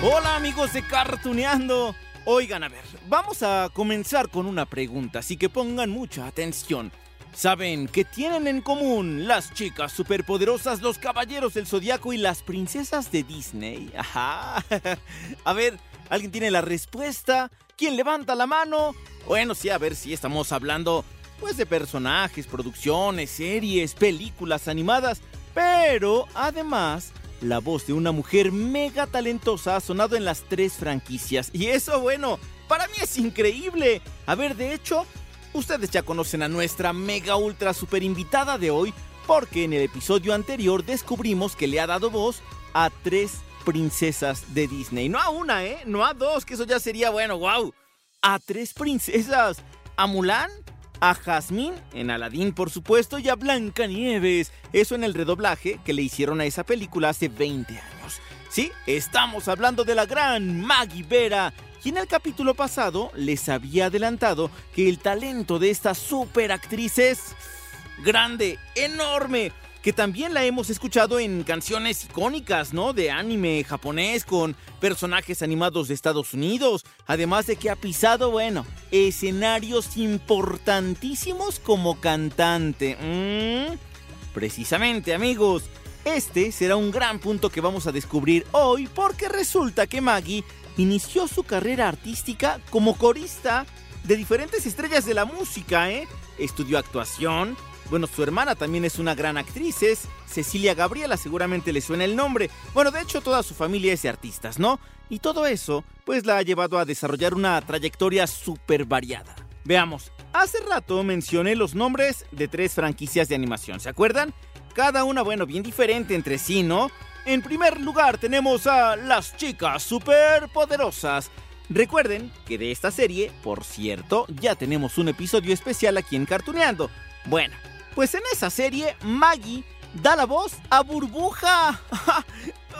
Hola amigos de Cartuneando. Oigan, a ver, vamos a comenzar con una pregunta, así que pongan mucha atención. ¿Saben qué tienen en común las chicas superpoderosas, los caballeros del zodiaco y las princesas de Disney? Ajá. A ver, ¿alguien tiene la respuesta? ¿Quién levanta la mano? Bueno, sí, a ver si estamos hablando pues de personajes, producciones, series, películas animadas, pero además la voz de una mujer mega talentosa ha sonado en las tres franquicias. Y eso, bueno, para mí es increíble. A ver, de hecho, ustedes ya conocen a nuestra mega ultra super invitada de hoy, porque en el episodio anterior descubrimos que le ha dado voz a tres princesas de Disney. No a una, ¿eh? No a dos, que eso ya sería, bueno, wow. A tres princesas. A Mulan, a Jasmine, en Aladdin por supuesto, y a Blancanieves. Eso en el redoblaje que le hicieron a esa película hace 20 años. Sí, estamos hablando de la gran Maggie Vera. Y en el capítulo pasado les había adelantado que el talento de esta super actriz es grande, enorme, que también la hemos escuchado en canciones icónicas, ¿no? De anime japonés con personajes animados de Estados Unidos, además de que ha pisado, bueno, escenarios importantísimos como cantante. Mm, Precisamente, amigos, este será un gran punto que vamos a descubrir hoy porque resulta que Maggie inició su carrera artística como corista de diferentes estrellas de la música, ¿eh? Estudió actuación. Bueno, su hermana también es una gran actriz, es Cecilia Gabriela, seguramente le suena el nombre. Bueno, de hecho toda su familia es de artistas, ¿no? Y todo eso, pues la ha llevado a desarrollar una trayectoria súper variada. Veamos, hace rato mencioné los nombres de tres franquicias de animación, ¿se acuerdan? Cada una, bueno, bien diferente entre sí, ¿no? En primer lugar tenemos a las chicas superpoderosas. Recuerden que de esta serie, por cierto, ya tenemos un episodio especial aquí en Cartuneando. Bueno, pues en esa serie Maggie da la voz a Burbuja.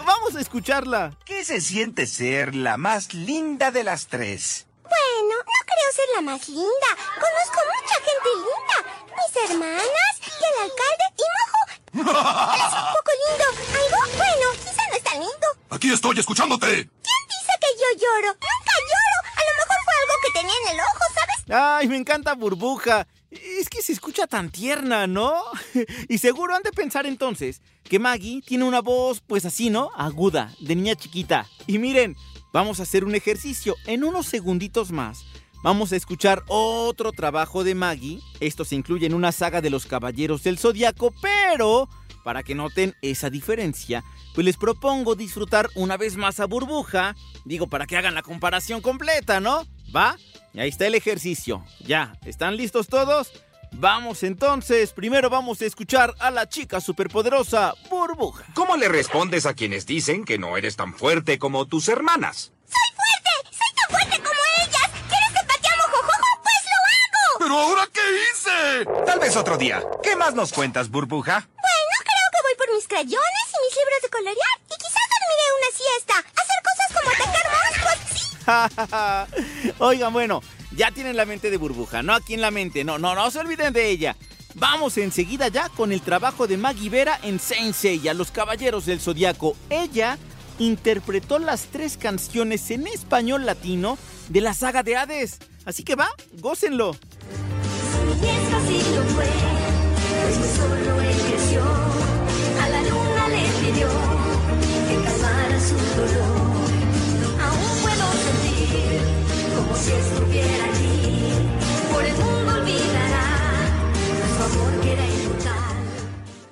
Vamos a escucharla. ¿Qué se siente ser la más linda de las tres? Bueno, no creo ser la más linda. Conozco mucha gente linda. Mis hermanas y el alcalde y Mojo. Es un poco lindo. Algo bueno, quizá no es tan lindo. Aquí estoy escuchándote. ¿Quién dice que yo lloro? Nunca lloro. A lo mejor fue algo que tenía en el ojo, ¿sabes? Ay, me encanta Burbuja. Es que se escucha tan tierna, ¿no? Y seguro han de pensar entonces que Maggie tiene una voz, pues así, ¿no? Aguda, de niña chiquita. Y miren, vamos a hacer un ejercicio en unos segunditos más. Vamos a escuchar otro trabajo de Maggie. Esto se incluye en una saga de los Caballeros del Zodiaco, pero para que noten esa diferencia, pues les propongo disfrutar una vez más a Burbuja. Digo, para que hagan la comparación completa, ¿no? ¿Va? Y ahí está el ejercicio. Ya, ¿están listos todos? Vamos entonces, primero vamos a escuchar a la chica superpoderosa Burbuja. ¿Cómo le respondes a quienes dicen que no eres tan fuerte como tus hermanas? ¡Soy fuerte! ¡Soy tan fuerte como ellas! ¿Quieres que patee a Mojojojo? ¡Pues lo hago! ¿Pero ahora qué hice? Tal vez otro día. ¿Qué más nos cuentas, burbuja? Bueno, creo que voy por mis crayones y mis libros de colorear. Y quizás dormiré una siesta. Hacer cosas como atacar monstruos. ¡Sí! Oigan, bueno, ya tienen la mente de burbuja, no aquí en la mente, no, no, no se olviden de ella. Vamos enseguida ya con el trabajo de Maggie Vera en Saint Seiya, Los Caballeros del Zodiaco. Ella interpretó las tres canciones en español latino de la saga de Hades. Así que va, gócenlo. lo fue, solo él creció, a la luna le pidió que su dolor. Aún puedo sentir como si estuviera allí. Por el mundo olvidará su amor que era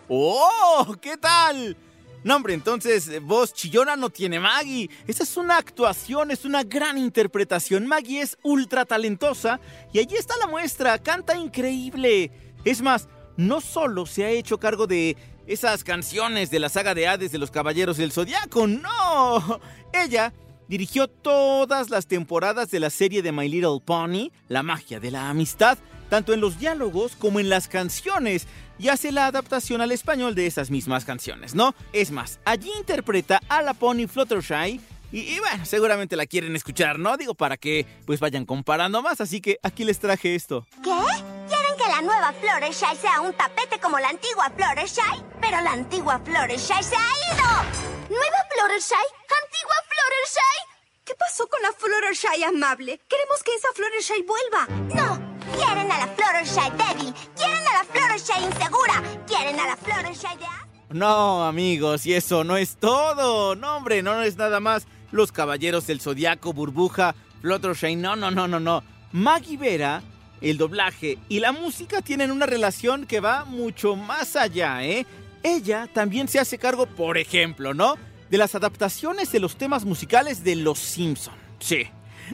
¡Oh! ¿Qué tal? No, hombre, entonces, eh, voz chillona no tiene Maggie. Esa es una actuación, es una gran interpretación. Maggie es ultra talentosa y allí está la muestra. Canta increíble. Es más, no solo se ha hecho cargo de esas canciones de la saga de Hades de los Caballeros del Zodiaco, no. Ella dirigió todas las temporadas de la serie de My Little Pony, La magia de la amistad, tanto en los diálogos como en las canciones, y hace la adaptación al español de esas mismas canciones, ¿no? Es más, allí interpreta a la Pony Fluttershy, y, bueno, seguramente la quieren escuchar, ¿no? Digo, para que pues vayan comparando más, así que aquí les traje esto. ¿Qué? ¿Quieren que la nueva Fluttershy sea un tapete como la antigua Fluttershy? Pero la antigua Fluttershy se ha ido. ¿Nueva Fluttershy? ¿Antigua Fluttershy? ¿Qué pasó con la Fluttershy amable? Queremos que esa Fluttershy vuelva. No. Quieren a la Fluttershy débil. Quieren a la Fluttershy insegura. Quieren a la Fluttershy de... No, amigos, y eso no es todo. No, hombre, no es nada más. Los Caballeros del Zodiaco, Burbuja, Fluttershy, no, no, no, no, no. Maggie Vera, el doblaje y la música tienen una relación que va mucho más allá, ¿eh? Ella también se hace cargo, por ejemplo, ¿no? De las adaptaciones de los temas musicales de Los Simpson. Sí,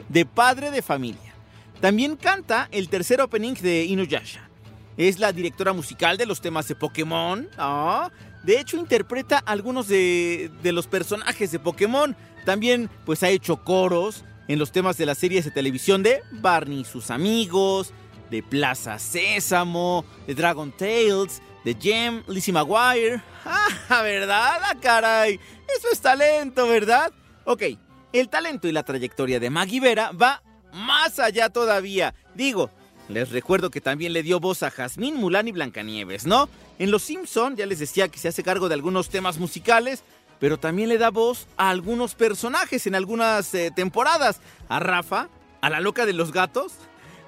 de Padre de Familia. También canta el tercer opening de Inuyasha. Es la directora musical de los temas de Pokémon. Ah, de hecho, interpreta algunos de, de los personajes de Pokémon. También, pues, ha hecho coros en los temas de las series de televisión de Barney y sus amigos, de Plaza Sésamo, de Dragon Tales, de Gem, Lizzie McGuire. Ah, ¿verdad? Ah, caray. Eso es talento, ¿verdad? Ok, el talento y la trayectoria de Maggie Vera va más allá todavía. Digo, les recuerdo que también le dio voz a Jazmín, Mulan y Blancanieves, ¿no? En Los Simpson ya les decía que se hace cargo de algunos temas musicales, pero también le da voz a algunos personajes en algunas eh, temporadas. A Rafa, a la loca de los gatos,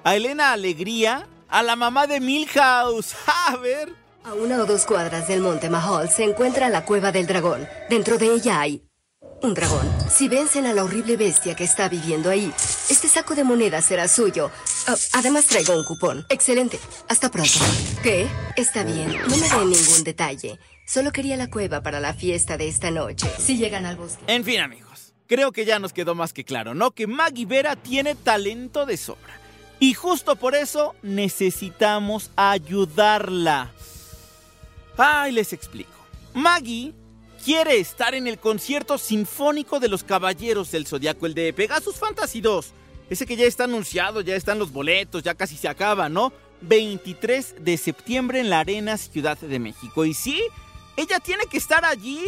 a Elena Alegría, a la mamá de Milhouse. A ver. A una o dos cuadras del monte Mahol se encuentra la cueva del dragón. Dentro de ella hay un dragón. Si vencen a la horrible bestia que está viviendo ahí, este saco de monedas será suyo. Ah, además traigo un cupón. Excelente. Hasta pronto. ¿Qué? Está bien. No me den ningún detalle. Solo quería la cueva para la fiesta de esta noche. Si llegan al bosque. En fin, amigos. Creo que ya nos quedó más que claro, ¿no? Que Maggie Vera tiene talento de sobra. Y justo por eso necesitamos ayudarla. Ay, les explico. Maggie quiere estar en el concierto sinfónico de los Caballeros del Zodiaco, el de Pegasus Fantasy 2. Ese que ya está anunciado, ya están los boletos, ya casi se acaba, ¿no? 23 de septiembre en la Arena Ciudad de México. Y sí, ella tiene que estar allí.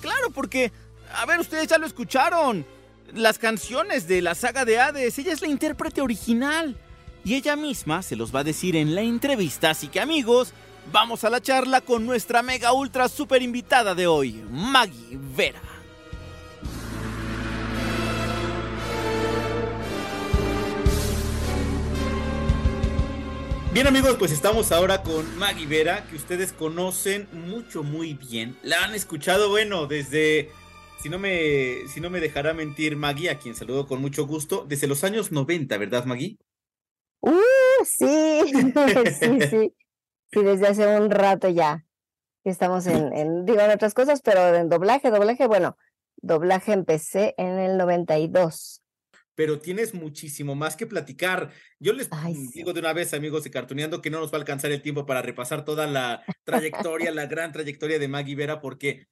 Claro, porque, a ver, ustedes ya lo escucharon. Las canciones de la saga de Hades, ella es la intérprete original. Y ella misma se los va a decir en la entrevista. Así que amigos, vamos a la charla con nuestra mega ultra super invitada de hoy, Maggie Vera. Bien amigos, pues estamos ahora con Maggie Vera, que ustedes conocen mucho, muy bien. La han escuchado, bueno, desde, si no me, si no me dejará mentir Maggie, a quien saludo con mucho gusto, desde los años 90, ¿verdad Maggie? Uh, sí, sí, sí. Sí, desde hace un rato ya. Estamos en, en, digo, en otras cosas, pero en doblaje, doblaje, bueno, doblaje empecé en el 92. Pero tienes muchísimo más que platicar. Yo les digo de una vez, amigos de Cartuneando, que no nos va a alcanzar el tiempo para repasar toda la trayectoria, la gran trayectoria de Maggie Vera, porque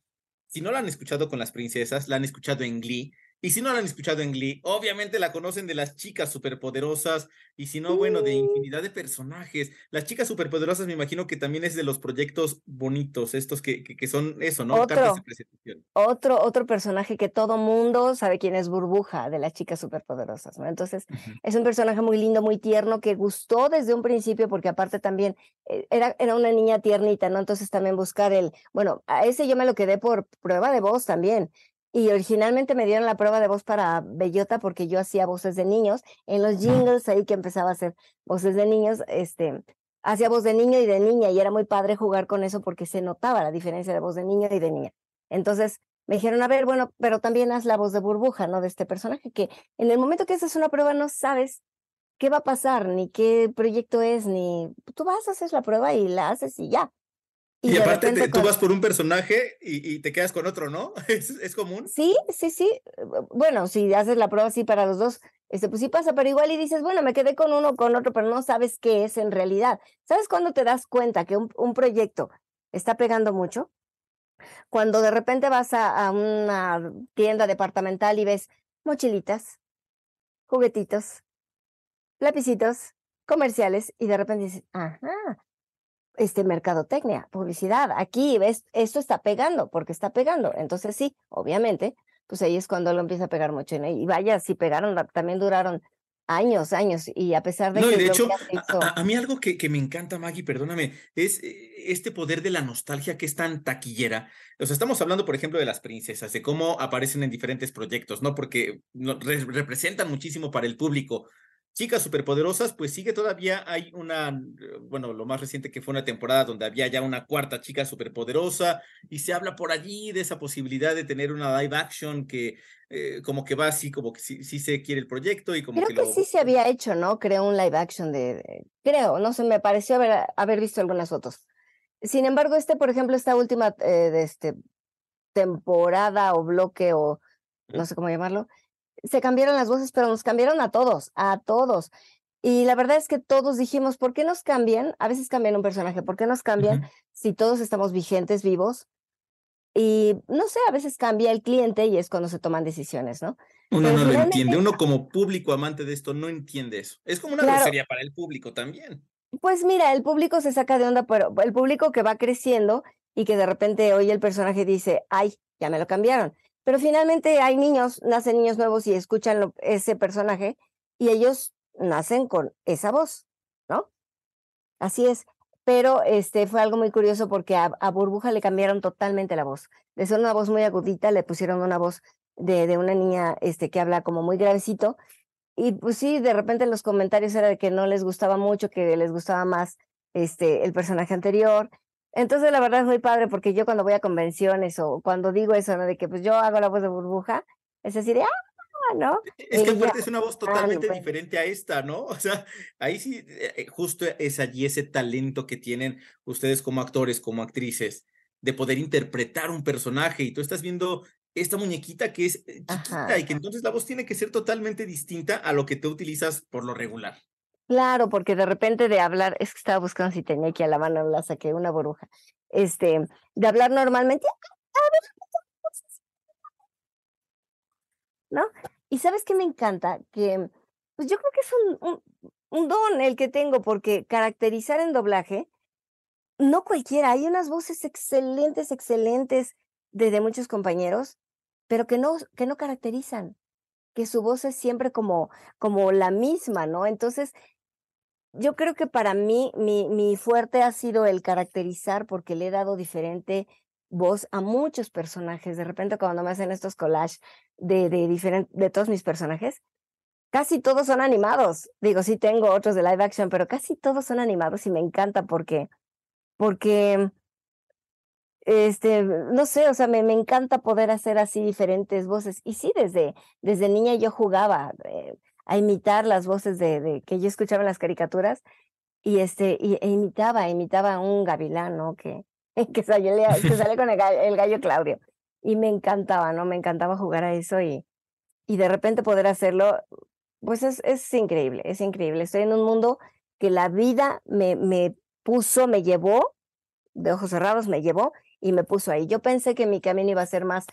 si no la han escuchado con las princesas, la han escuchado en Glee, y si no la han escuchado en Glee, obviamente la conocen de las chicas superpoderosas. Y si no, bueno, de infinidad de personajes. Las chicas superpoderosas me imagino que también es de los proyectos bonitos, estos que, que, que son eso, ¿no? Otro, Cartas de presentación. Otro, otro personaje que todo mundo sabe quién es Burbuja, de las chicas superpoderosas, ¿no? Entonces, uh -huh. es un personaje muy lindo, muy tierno, que gustó desde un principio, porque aparte también eh, era, era una niña tiernita, ¿no? Entonces también buscar el, bueno, a ese yo me lo quedé por prueba de voz también. Y originalmente me dieron la prueba de voz para Bellota porque yo hacía voces de niños. En los jingles, ahí que empezaba a hacer voces de niños, este, hacía voz de niño y de niña. Y era muy padre jugar con eso porque se notaba la diferencia de voz de niño y de niña. Entonces me dijeron, a ver, bueno, pero también haz la voz de burbuja, ¿no? De este personaje que en el momento que haces una prueba no sabes qué va a pasar, ni qué proyecto es, ni tú vas a hacer la prueba y la haces y ya. Y, aparte te- tú vas por un personaje y, y te quedas con otro, ¿no? ¿Es, es común? Sí, sí, sí. Bueno, si haces la prueba así para los dos, este, pues sí pasa, pero igual y dices, bueno, me quedé con uno o con otro, pero no sabes qué es en realidad. ¿Sabes cuándo te das cuenta que un, un proyecto está pegando mucho? Cuando de repente vas a, a una tienda departamental y ves mochilitas, juguetitos, lapicitos, comerciales, y de repente dices, ajá, este mercadotecnia, publicidad, aquí ves, esto está pegando, porque está pegando. Entonces sí, obviamente, pues ahí es cuando lo empieza a pegar mucho. ¿no? Y vaya, sí pegaron, también duraron años, años, y a pesar de No, que y de hecho, a, hizo- a- a mí algo que, que me encanta, Maggie, perdóname, es eh, este poder de la nostalgia que es tan taquillera. O sea, estamos hablando, por ejemplo, de las princesas, de cómo aparecen en diferentes proyectos, ¿no? Porque re- representan muchísimo para el público. Chicas superpoderosas, pues sigue todavía, hay una, eh, bueno, lo más reciente que fue una temporada donde había ya una cuarta chica superpoderosa y se habla por allí de esa posibilidad de tener una live action que eh, como que va así, como que sí, sí se quiere el proyecto y como Creo que que lo... sí se había hecho, ¿no? Creo un live action de, de- creo, no sé, me pareció haber, haber visto algunas fotos. Sin embargo, este, por ejemplo, esta última eh, de este temporada o bloque o no sé cómo llamarlo, se cambiaron las voces, pero nos cambiaron a todos, a todos. Y la verdad es que todos dijimos, ¿por qué nos cambian? A veces cambian un personaje, ¿por qué nos cambian si todos estamos vigentes, vivos? Y no sé, a veces cambia el cliente y es cuando se toman decisiones, ¿no? Uno Pero no lo entiende, uno como público amante de esto no entiende eso. Es como una Claro. grosería para el público también. Pues mira, el público se saca de onda, pero el público que va creciendo y que de repente oye el personaje dice, ay, ya me lo cambiaron. Pero finalmente hay niños, nacen niños nuevos y escuchan ese personaje y ellos nacen con esa voz, ¿no? Así es. Pero este fue algo muy curioso porque a, a Burbuja le cambiaron totalmente la voz. De ser una voz muy agudita, le pusieron una voz de, de una niña este, que habla como muy gravecito. Y pues sí, de repente los comentarios era de que no les gustaba mucho, que les gustaba más este, el personaje anterior. Entonces, la verdad es muy padre porque yo cuando voy a convenciones o cuando digo eso, ¿no? De que pues yo hago la voz de burbuja, es así de, ah, ¿no? Es que aparte es una voz ah, totalmente diferente a esta, ¿no? O sea, ahí sí, eh, eh, justo es allí ese talento que tienen ustedes como actores, como actrices, de poder interpretar un personaje y tú estás viendo esta muñequita que es eh, chiquita Ajá. y que entonces la voz tiene que ser totalmente distinta a lo que tú utilizas por lo regular. Claro, porque de repente de hablar, es que estaba buscando si tenía aquí a la mano, la saqué una burbuja. Este, de hablar normalmente, ¿no? Y sabes qué me encanta, que pues yo creo que es un, un, un don el que tengo, porque caracterizar en doblaje, no cualquiera, hay unas voces excelentes, excelentes de, de muchos compañeros, pero que no, que no caracterizan, que su voz es siempre como, como la misma, ¿no? Entonces, yo creo que para mí mi, mi fuerte ha sido el caracterizar porque le he dado diferente voz a muchos personajes. De repente cuando me hacen estos collages de, de, diferen- de todos mis personajes, casi todos son animados. Digo, sí tengo otros de live action, pero casi todos son animados y me encanta porque, porque, este, no sé, o sea, me, me encanta poder hacer así diferentes voces. Y sí, desde, desde niña yo jugaba. eh, a imitar las voces de, de que yo escuchaba en las caricaturas y este y, e imitaba, imitaba a un gavilán, ¿no? Que, que sale, que sale con el gallo, el gallo Claudio. Y me encantaba, ¿no? Me encantaba jugar a eso y, y de repente poder hacerlo, pues es, es increíble, es increíble. Estoy en un mundo que la vida me, me puso, me llevó, de ojos cerrados me llevó y me puso ahí. Yo pensé que mi camino iba a ser más,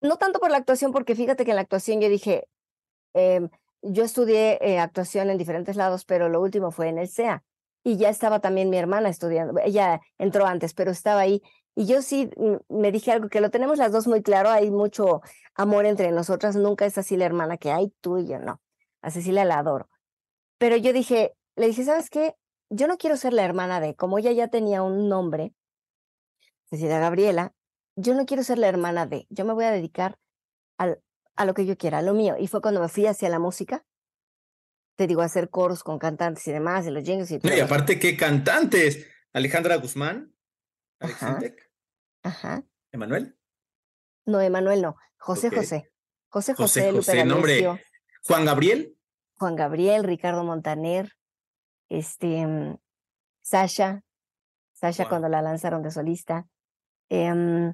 no tanto por la actuación, porque fíjate que en la actuación yo dije, em, yo estudié eh, actuación en diferentes lados, pero lo último fue en el SEA. Y ya estaba también mi hermana estudiando. Ella entró antes, pero estaba ahí. Y yo sí mm, me dije algo que lo tenemos las dos muy claro. Hay mucho amor entre nosotras. Nunca es así la hermana que hay tú y yo, no. A Cecilia la adoro. Pero yo dije, le dije, ¿sabes qué? Yo no quiero ser la hermana de, como ella ya tenía un nombre, Cecilia Gabriela, yo no quiero ser la hermana de, yo me voy a dedicar al, a lo que yo quiera, a lo mío. Y fue cuando me fui hacia la música. Te digo, hacer coros con cantantes y demás, y los jingles y todo. No, y aparte, ¿qué cantantes? Alejandra Guzmán, Alex Ajá. Intec, Ajá. Emanuel, No, Emanuel no. José. José. José José José, José, nombre. Juan Gabriel, Juan Gabriel, Ricardo Montaner, este, mm, Sasha, Sasha cuando la lanzaron de solista. Em,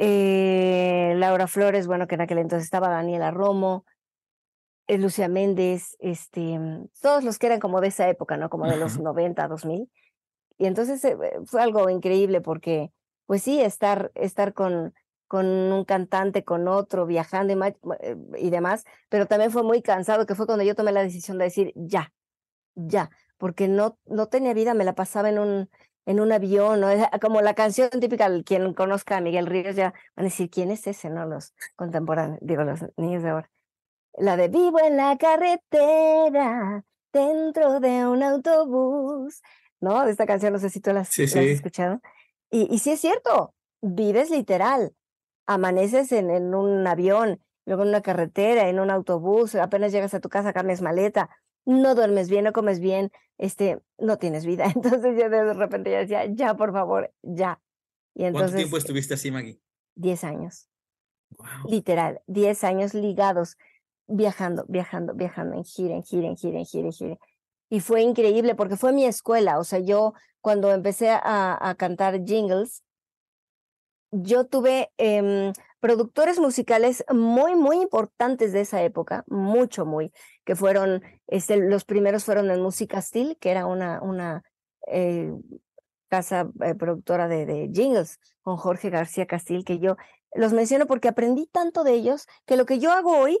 eh, Laura Flores, bueno, que en aquel entonces estaba Daniela Romo, eh, Lucia Méndez, este, mm, todos los que eran como de esa época, ¿no? Como de los 90, 2000. Y entonces eh, fue algo increíble porque, pues sí, estar, estar con, con un cantante, con otro, viajando y, eh, y demás, pero también fue muy cansado, que fue cuando yo tomé la decisión de decir, ya, ya, porque no, no tenía vida, me la pasaba en un, en un avión, ¿no? como la canción típica, quien conozca a Miguel Ríos ya van a decir, ¿quién es ese? No, los contemporáneos, digo, los niños de ahora. La de vivo en la carretera, dentro de un autobús, ¿no? De esta canción, no sé si tú la, has escuchado. Y, y sí es cierto, vives literal, amaneces en, en un avión, luego en una carretera, en un autobús, apenas llegas a tu casa, carnes maleta, no duermes bien, no comes bien, este, no tienes vida. Entonces yo de repente ya decía, ya, por favor, ya. Y entonces, ¿Cuánto tiempo estuviste así, Maggie? Diez años. Literal, diez años ligados, viajando, viajando, viajando, en gira, en gira, en gira, en gira, en gira. Y fue increíble porque fue mi escuela. O sea, yo cuando empecé a, a cantar jingles, yo tuve em, productores musicales muy, muy importantes de esa época, mucho, muy, que fueron, este, los primeros fueron en Música Steel, que era una, una eh, casa eh, productora de, de, jingles con Jorge García Castil, que yo los menciono porque aprendí tanto de ellos que lo que yo hago hoy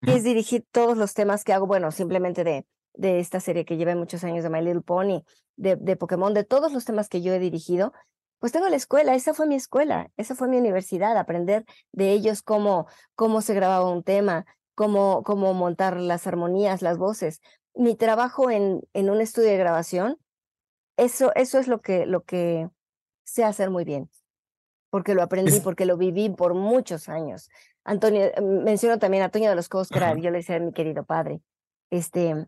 es dirigir todos los temas que hago, bueno, simplemente de, de esta serie que lleva muchos años de My Little Pony, de, de Pokémon, de todos los temas que yo he dirigido, pues tengo la escuela, esa fue mi escuela, esa fue mi universidad, aprender de ellos cómo, cómo se grababa un tema, cómo, cómo montar las armonías, las voces. Mi trabajo en, en un estudio de grabación, eso, eso es lo que, lo que sé hacer muy bien, porque lo aprendí, porque lo viví por muchos años. Antonio, eh, menciono también a Antonio de los Cobos, que yo le decía a mi querido padre, este,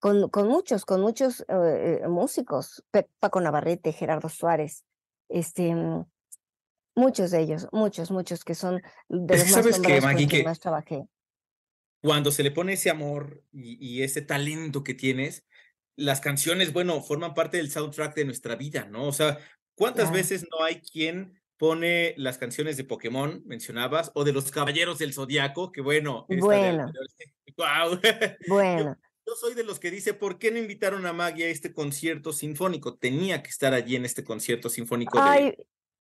con, con muchos, con muchos eh, eh, músicos, Paco Navarrete, Gerardo Suárez, este, mm, muchos de ellos, muchos, muchos que son de los ¿Sabes más, que, que más trabajé. Cuando se le pone ese amor y, ese talento que tienes, las canciones, bueno, forman parte del soundtrack de nuestra vida, ¿no? O sea, ¿cuántas veces no hay quien pone las canciones de Pokémon, mencionabas, o de los Caballeros del Zodiaco, que bueno, bueno, wow. bueno. Yo soy de los que dice, ¿por qué no invitaron a Maggie a este concierto sinfónico? Tenía que estar allí en este concierto sinfónico. Ay,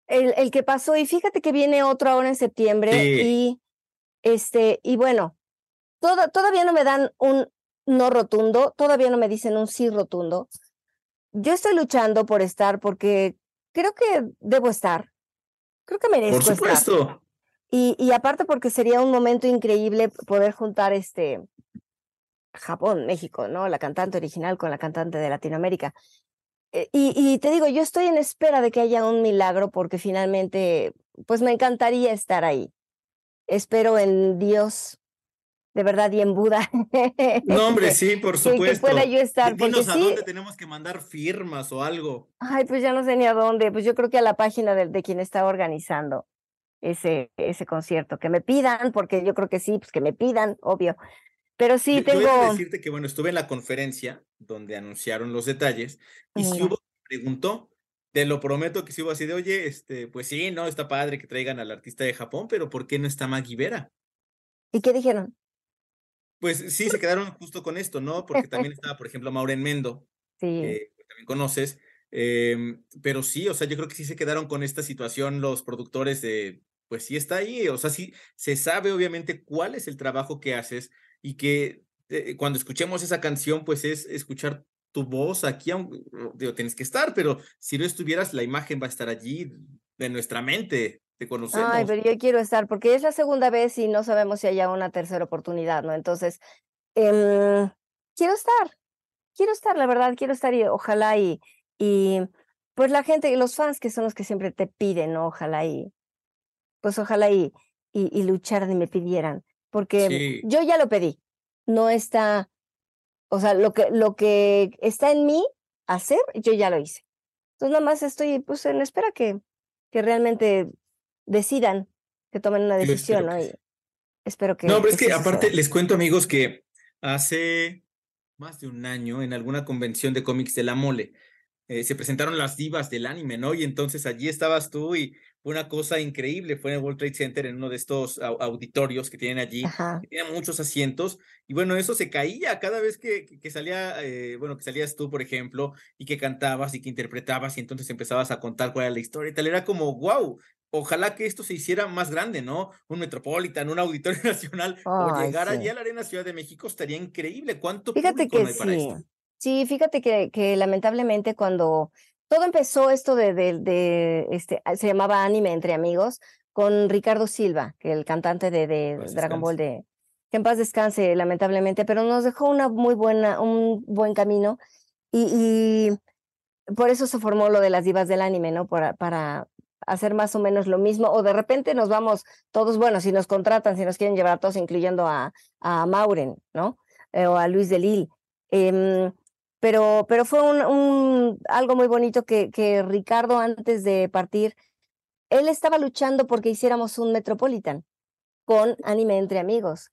el, el, que pasó, y fíjate que viene otro ahora en septiembre, y este, y bueno, todavía no me dan un no rotundo, todavía no me dicen un sí rotundo. Yo estoy luchando por estar porque creo que debo estar. Creo que merezco Por supuesto. estar. Y, y aparte porque sería un momento increíble poder juntar este Japón, México, ¿no? La cantante original con la cantante de Latinoamérica. Eh, y, y, te digo, yo estoy en espera de que haya un milagro porque finalmente, pues me encantaría estar ahí. Espero en Dios, de verdad, y en Buda. No, hombre, sí, por supuesto. Que, pueda yo estar. Dinos a dónde tenemos que mandar firmas o algo. Ay, pues ya no sé ni a dónde. Pues yo creo que a la página de, de quien está organizando ese, ese concierto. Que me pidan, porque yo creo que sí, pues que me pidan, obvio. Pero sí yo, tengo. Yo decirte que, bueno, estuve en la conferencia donde anunciaron los detalles y si hubo preguntó, te lo prometo que si hubo así de, oye, este, pues sí, no, está padre que traigan al artista de Japón, pero ¿por qué no está Maggie Vera? ¿Y qué dijeron? Pues sí, se quedaron justo con esto, ¿no? Porque también estaba, por ejemplo, Maureen Mendo, sí. que también conoces, eh, pero sí, o sea, yo creo que sí se quedaron con esta situación los productores de, pues sí está ahí, o sea, sí se sabe obviamente cuál es el trabajo que haces, y que eh, cuando escuchemos esa canción, pues es escuchar tu voz aquí, digo, tienes que estar, pero si no estuvieras, la imagen va a estar allí de nuestra mente, te conocemos. Ay, pero yo quiero estar, porque es la segunda vez y no sabemos si haya una tercera oportunidad, ¿no? Entonces, eh, quiero estar, quiero estar, la verdad, quiero estar y ojalá y, y pues la gente, los fans que son los que siempre te piden, ¿no? Ojalá y, pues ojalá y, y, y lucharan y me pidieran porque Sí. yo ya lo pedí, no está, o sea, lo que, lo que está en mí hacer, yo ya lo hice. Entonces nada más estoy pues en espera que, que realmente decidan, que tomen una decisión, espero ¿no? que espero que, No, pero es que aparte les cuento amigos que hace más de un año en alguna convención de cómics de la mole, eh, se presentaron las divas del anime, ¿no? Y entonces allí estabas tú y fue una cosa increíble, fue en el World Trade Center, en uno de estos auditorios que tienen allí, que tienen muchos asientos, y bueno, eso se caía cada vez que, que salía, eh, bueno, que salías tú, por ejemplo, y que cantabas y que interpretabas, y entonces empezabas a contar cuál era la historia y tal, era como, wow, ojalá que esto se hiciera más grande, ¿no? Un Metropolitan, un Auditorio Nacional, o llegar allí a la Arena Ciudad de México estaría increíble. ¿Cuánto fíjate que sí. Sí, fíjate que, que lamentablemente cuando todo empezó esto de, de, este, ah, se llamaba Anime entre amigos, con Ricardo Silva, que el cantante de, de Dragon Ball de que en paz descanse, lamentablemente, pero nos dejó una muy buena, un buen camino y, y por eso se formó lo de las divas del anime, ¿no? Para, para hacer más o menos lo mismo, o de repente nos vamos todos, bueno, si nos contratan, si nos quieren llevar todos, incluyendo a, a Mauren, ¿no? Eh, o a Luis de Lille. Em, pero, pero fue un, algo muy bonito que, que Ricardo antes de partir, él estaba luchando porque hiciéramos un Metropolitan con anime entre amigos.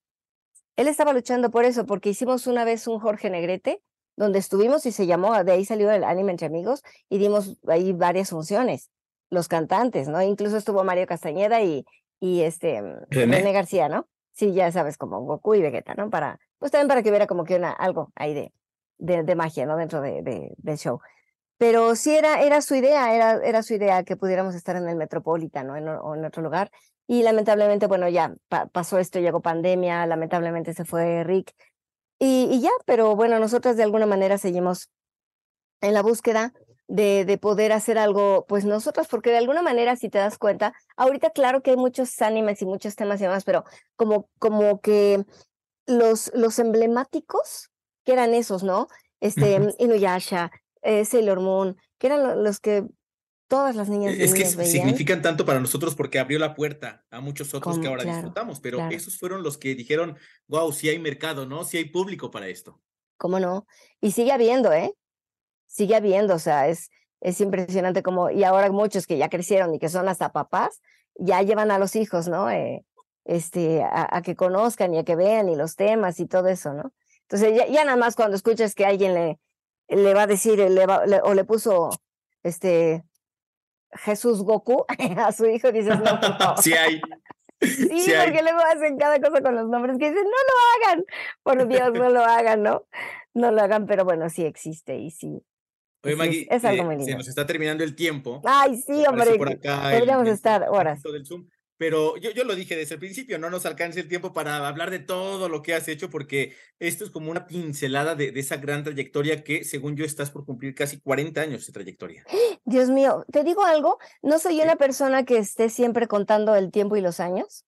Él estaba luchando por eso, porque hicimos una vez un Jorge Negrete, donde estuvimos y se llamó, de ahí salió el anime entre amigos y dimos ahí varias funciones, los cantantes, ¿no? Incluso estuvo Mario Castañeda y, y este René García, ¿no? Sí, ya sabes, como Goku y Vegeta, ¿no? Para, pues también para que hubiera como que una, algo ahí de, de, magia, ¿no? Dentro de, de, del show. Pero sí era, era su idea, era, era su idea que pudiéramos estar en el Metropolitan ¿no? en, o en otro lugar. Y lamentablemente, bueno, ya pasó esto, llegó pandemia, lamentablemente se fue Rick. Y, y, ya, pero bueno, nosotras de alguna manera seguimos en la búsqueda de, de poder hacer algo, pues nosotros, porque de alguna manera, si te das cuenta, ahorita claro que hay muchos animes y muchos temas y demás, pero como, como que los, los emblemáticos que eran esos, ¿no? Este, Inuyasha, eh, Sailor Moon, que eran los que todas las niñas Es que significan tanto para nosotros porque abrió la puerta a muchos otros que ahora disfrutamos, pero esos fueron los que dijeron, wow, sí hay mercado, ¿no? Sí hay público para esto. ¿Cómo no? Y sigue habiendo, ¿eh? Sigue habiendo, o sea, es, es impresionante como, y ahora muchos que ya crecieron y que son hasta papás, ya llevan a los hijos, ¿no? Eh, este, a, a, que conozcan y a que vean y los temas y todo eso, ¿no? Entonces, ya, nada más cuando escuchas que alguien le, le va a decir, le o le puso este Jesús Goku a su hijo, dices, no, no. Sí hay. Sí, porque luego hacen cada cosa con los nombres que dicen, no lo hagan, por Dios, no lo hagan, ¿no? No lo hagan, pero bueno, sí existe y sí. Oye, Maggie, es, algo eh, muy lindo. se nos está terminando el tiempo. Ay, sí, hombre, podríamos estar horas. Del Zoom. Pero yo, yo lo dije desde el principio, no nos alcance el tiempo para hablar de todo lo que has hecho, porque esto es como una pincelada de, de esa gran trayectoria que, según yo, estás por cumplir casi 40 años de trayectoria. Dios mío, te digo algo, no soy una persona que esté siempre contando el tiempo y los años.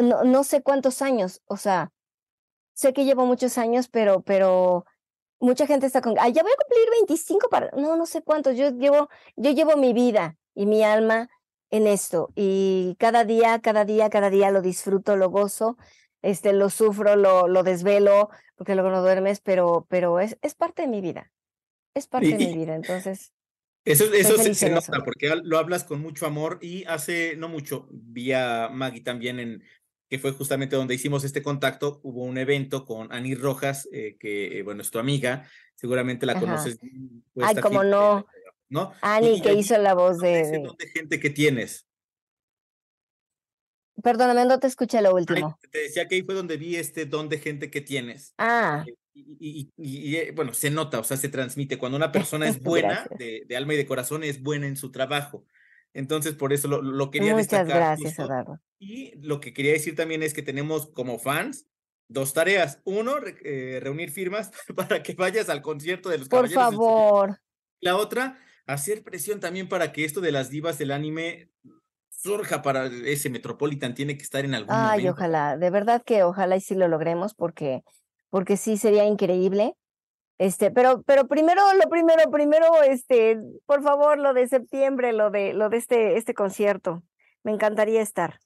No, no sé cuántos años, o sea, sé que llevo muchos años, pero, pero mucha gente está con, ah, ya voy a cumplir 25 para, no, no sé cuántos, yo llevo, yo llevo mi vida y mi alma en esto y cada día, cada día, cada día lo disfruto, lo gozo, este, lo sufro, lo, lo desvelo, porque luego no duermes, pero, pero es, es parte de mi vida, es parte de mi vida, entonces. Eso, eso se, nota porque lo hablas con mucho amor y hace no mucho vi a Maggie también en que fue justamente donde hicimos este contacto, hubo un evento con Ani Rojas, eh, que eh, bueno, es tu amiga, seguramente la conoces. Ay, como no. ¿no? Ani, que hizo la voz de... gente que tienes? Perdóname, no te escuché lo último. te decía que ahí fue donde vi este don de gente que tienes. Ah. Eh, y, y, bueno, se nota, o sea, se transmite. Cuando una persona es buena, de, de, alma y de corazón, es buena en su trabajo. Entonces, por eso lo, lo quería Muchas destacar. gracias, Eduardo. Y lo que quería decir también es que tenemos como fans dos tareas. Uno, eh, reunir firmas para que vayas al concierto de los Por favor. La otra, hacer presión también para que esto de las divas del anime surja para ese Metropolitan, tiene que estar en algún Ay, ojalá, de verdad que ojalá y sí lo logremos porque, porque sí sería increíble. Este, pero, pero primero, lo primero, primero, este, por favor, lo de septiembre, lo de, lo de este, este concierto. Me encantaría estar.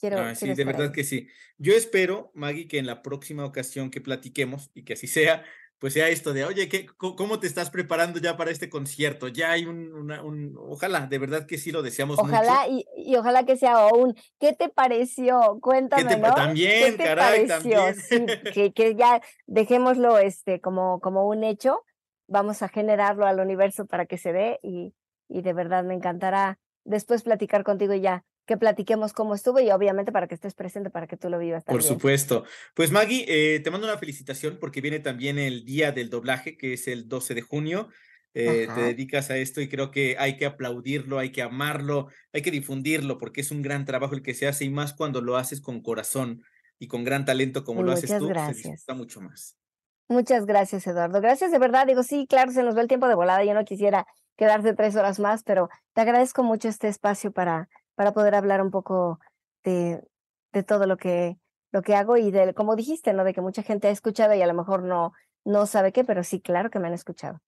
Quiero, sí, de verdad que sí. Yo espero, Maggie, que en la próxima ocasión que platiquemos y que así sea, pues sea esto de, oye, ¿qué, ¿cómo te estás preparando ya para este concierto? Ya hay un, una, un ojalá, de verdad que sí lo deseamos ojalá, mucho. Y, y ojalá que sea un, ¿qué te pareció? Cuéntame, ¿Qué te, ¿no? También, caray, también. Sí, que, que ya dejémoslo este, como, como un hecho vamos a generarlo al universo para que se dé y, y de verdad me encantará después platicar contigo y ya que platiquemos cómo estuvo y obviamente para que estés presente, para que tú lo vivas Por también. supuesto. Pues Maggie, eh, te mando una felicitación porque viene también el día del doblaje, que es el 12 de junio. Eh, te dedicas a esto y creo que hay que aplaudirlo, hay que amarlo, hay que difundirlo porque es un gran trabajo el que se hace y más cuando lo haces con corazón y con gran talento como lo haces tú, se gracias. disfruta mucho más. Muchas gracias, Eduardo. Gracias de verdad. Digo, sí, claro, se nos va el tiempo de volada. Yo no quisiera quedarte tres horas más, pero te agradezco mucho este espacio para, para poder hablar un poco de, de todo lo que, lo que hago y de, como dijiste, ¿no? De que mucha gente ha escuchado y a lo mejor no, no sabe qué, pero sí, claro que me han escuchado.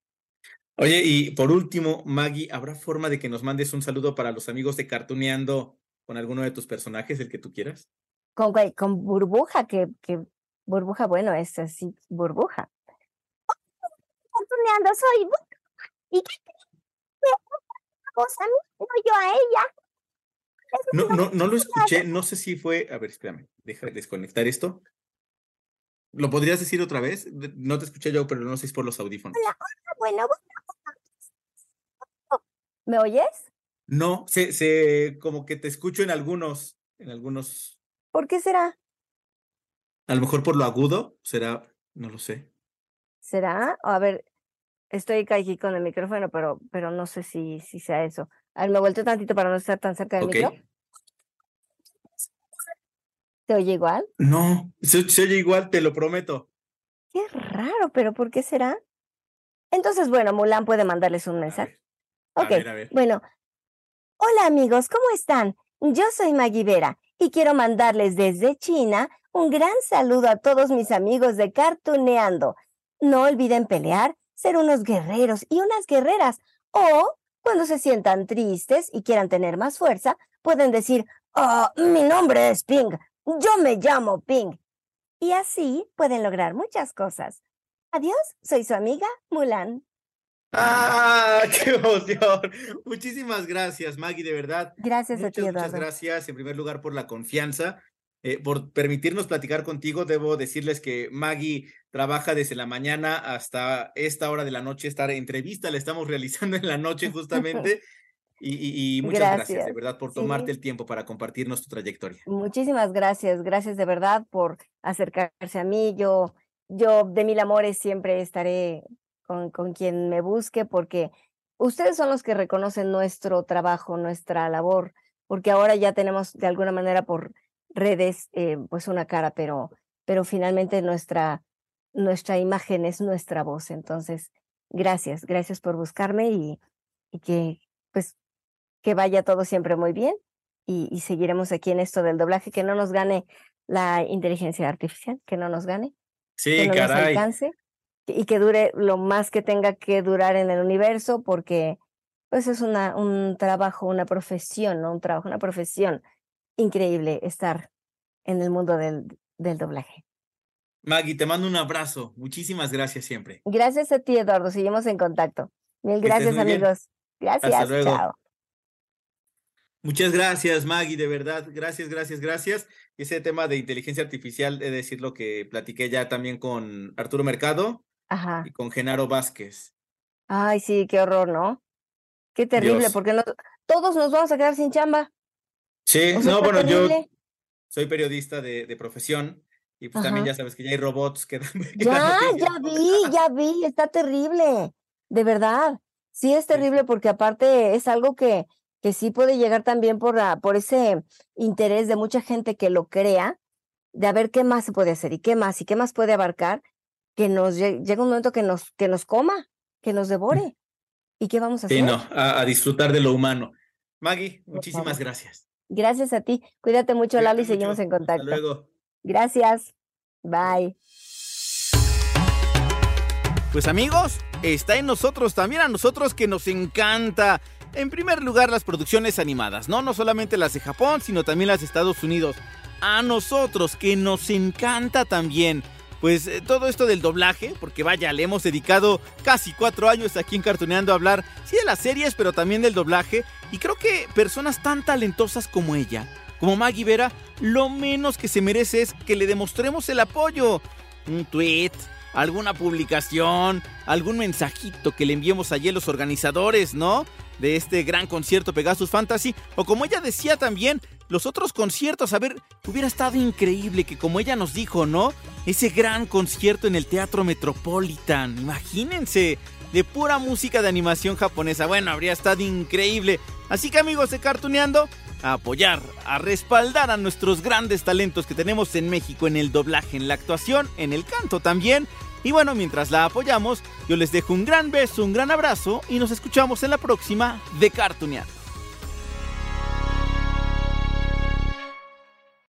Oye, y por último, Maggie, ¿habrá forma de que nos mandes un saludo para los amigos de Cartuneando con alguno de tus personajes, el que tú quieras? Con, con burbuja, que, que burbuja, bueno, es así, burbuja. Cartuneando, soy Burbuja. ¿Y qué cosa a mí, no yo a ella? No, no, no lo escuché, no sé si fue. A ver, espérame, deja de desconectar esto. ¿Lo podrías decir otra vez? No te escuché yo, pero no sé si es por los audífonos. Hola, hola, bueno, ¿Me oyes? No, se, se, como que te escucho en algunos, en algunos, ¿Por qué será? a lo mejor por lo agudo, será, no lo sé. ¿Será? A ver, estoy aquí con el micrófono, pero, pero no sé si, si sea eso. A ver, me vuelto tantito para no estar tan cerca del Ok. micro. ¿Te oye igual? No, se, se oye igual, te lo prometo. Qué raro, pero ¿por qué será? Entonces, bueno, Mulan puede mandarles un mensaje. a Ok, ver, a ver. bueno. Hola amigos, ¿cómo están? Yo soy Maggie Vera y quiero mandarles desde China un gran saludo a todos mis amigos de Cartuneando. No olviden pelear, ser unos guerreros y unas guerreras. O, cuando se sientan tristes y quieran tener más fuerza, pueden decir, oh, mi nombre es Ping, yo me llamo Ping. Y así pueden lograr muchas cosas. Adiós, soy su amiga Mulan. ¡Ah! ¡Qué emoción! Muchísimas gracias, Maggie, de verdad. Gracias a ti, Muchas, muchas gracias, en primer lugar, por la confianza, eh, por permitirnos platicar contigo. Debo decirles que Maggie trabaja desde la mañana hasta esta hora de la noche. Esta entrevista la estamos realizando en la noche justamente. Y, y- y muchas gracias. de Gracias. verdad, por Sí. tomarte el tiempo para compartirnos tu trayectoria. Muchísimas gracias, gracias de verdad por acercarse a mí. Yo, yo de mil amores siempre estaré con, con quien me busque porque ustedes son los que reconocen nuestro trabajo, nuestra labor, porque ahora ya tenemos de alguna manera por redes eh, pues una cara, pero, pero finalmente nuestra, nuestra imagen es nuestra voz. Entonces, gracias, gracias por buscarme y, y que pues que vaya todo siempre muy bien y, y seguiremos aquí en esto del doblaje, que no nos gane la inteligencia artificial, que no nos gane, que Sí, no nos caray. alcance que- y que dure lo más que tenga que durar en el universo, porque pues es una, un trabajo, una profesión, ¿no? Un trabajo, una profesión increíble estar en el mundo del, del doblaje. Maggie, te mando un abrazo. Muchísimas gracias siempre. Gracias a ti, Eduardo. Seguimos en contacto. Mil gracias, bien. amigos. Gracias. luego. Chao. Muchas gracias, Maggie, de verdad. Gracias, gracias, gracias. Ese tema de inteligencia artificial, he de decir lo que platiqué ya también con Arturo Mercado Ajá. y con Genaro Vázquez. Ay, sí, qué horror, ¿no? Qué terrible, Dios. porque no, todos nos vamos a quedar sin chamba. Sí, O sea, no, bueno, yo soy periodista de, de profesión y pues también ya sabes que ya hay robots que dan, que Ya, ya vi, ya vi, está terrible, de verdad. Sí es terrible porque aparte es algo que, que sí puede llegar también por, la- por ese interés de mucha gente que lo crea, de a ver qué más se puede hacer y qué más y qué más puede abarcar, que nos lle- llega un momento que nos, que nos coma, que nos devore. ¿Y qué vamos a Sí, hacer? no, a, a disfrutar de lo humano. Maggie, muchísimas gracias. Gracias a ti. Cuídate mucho, Cuídate Lalo, y seguimos mucho. en Hasta contacto. luego. Gracias. Bye. Pues amigos, está en nosotros también a nosotros que nos encanta. En primer lugar, las producciones animadas, ¿no? No solamente las de Japón, sino también las de Estados Unidos. A nosotros que nos encanta también. Pues eh, todo esto del doblaje, porque vaya, le hemos dedicado casi cuatro años aquí en Cartoneando a hablar, sí de las series, pero también del doblaje. Y creo que personas tan talentosas como ella, como Maggie Vera, lo menos que se merece es que le demostremos el apoyo. Un tweet, alguna publicación, algún mensajito que le enviemos allí a los organizadores, ¿no? De este gran concierto Pegasus Fantasy. O como ella decía también, los otros conciertos. A ver, hubiera estado increíble que como ella nos dijo, ¿no? Ese gran concierto en el Teatro Metropolitan. Imagínense, de pura música de animación japonesa. Bueno, habría estado increíble. Así que amigos de Cartuneando, a apoyar, a respaldar a nuestros grandes talentos que tenemos en México en el doblaje, en la actuación, en el canto también. Y bueno, mientras la apoyamos, yo les dejo un gran beso, un gran abrazo y nos escuchamos en la próxima de Cartuneando.